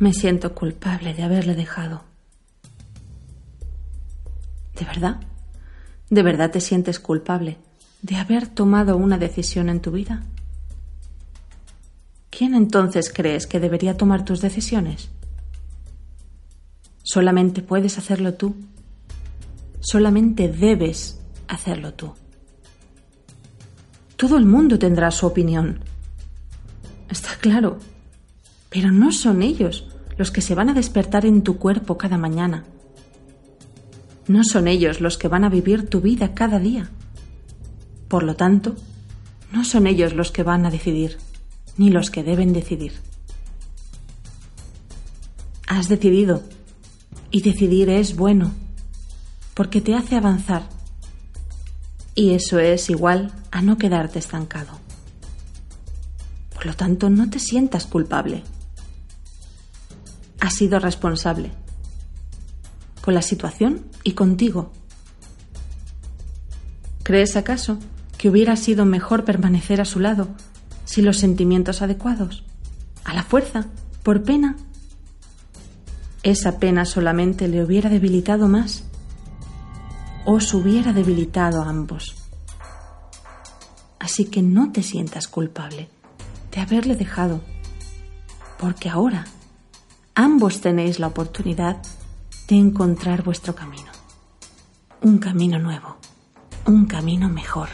Me siento culpable de haberle dejado. ¿De verdad? ¿De verdad te sientes culpable de haber tomado una decisión en tu vida? ¿Quién entonces crees que debería tomar tus decisiones? Solamente puedes hacerlo tú. Solamente debes hacerlo tú. Todo el mundo tendrá su opinión. Está claro. Pero no son ellos los que se van a despertar en tu cuerpo cada mañana. No son ellos los que van a vivir tu vida cada día. Por lo tanto, no son ellos los que van a decidir, ni los que deben decidir. Has decidido, y decidir es bueno, porque te hace avanzar y eso es igual a no quedarte estancado. Por lo tanto, no te sientas culpable. Has sido responsable con la situación y contigo. ¿Crees acaso que hubiera sido mejor permanecer a su lado sin los sentimientos adecuados? ¿A la fuerza? ¿Por pena? Esa pena solamente le hubiera debilitado más os hubiera debilitado a ambos. Así que no te sientas culpable de haberle dejado, porque ahora ambos tenéis la oportunidad de encontrar vuestro camino, un camino nuevo, un camino mejor.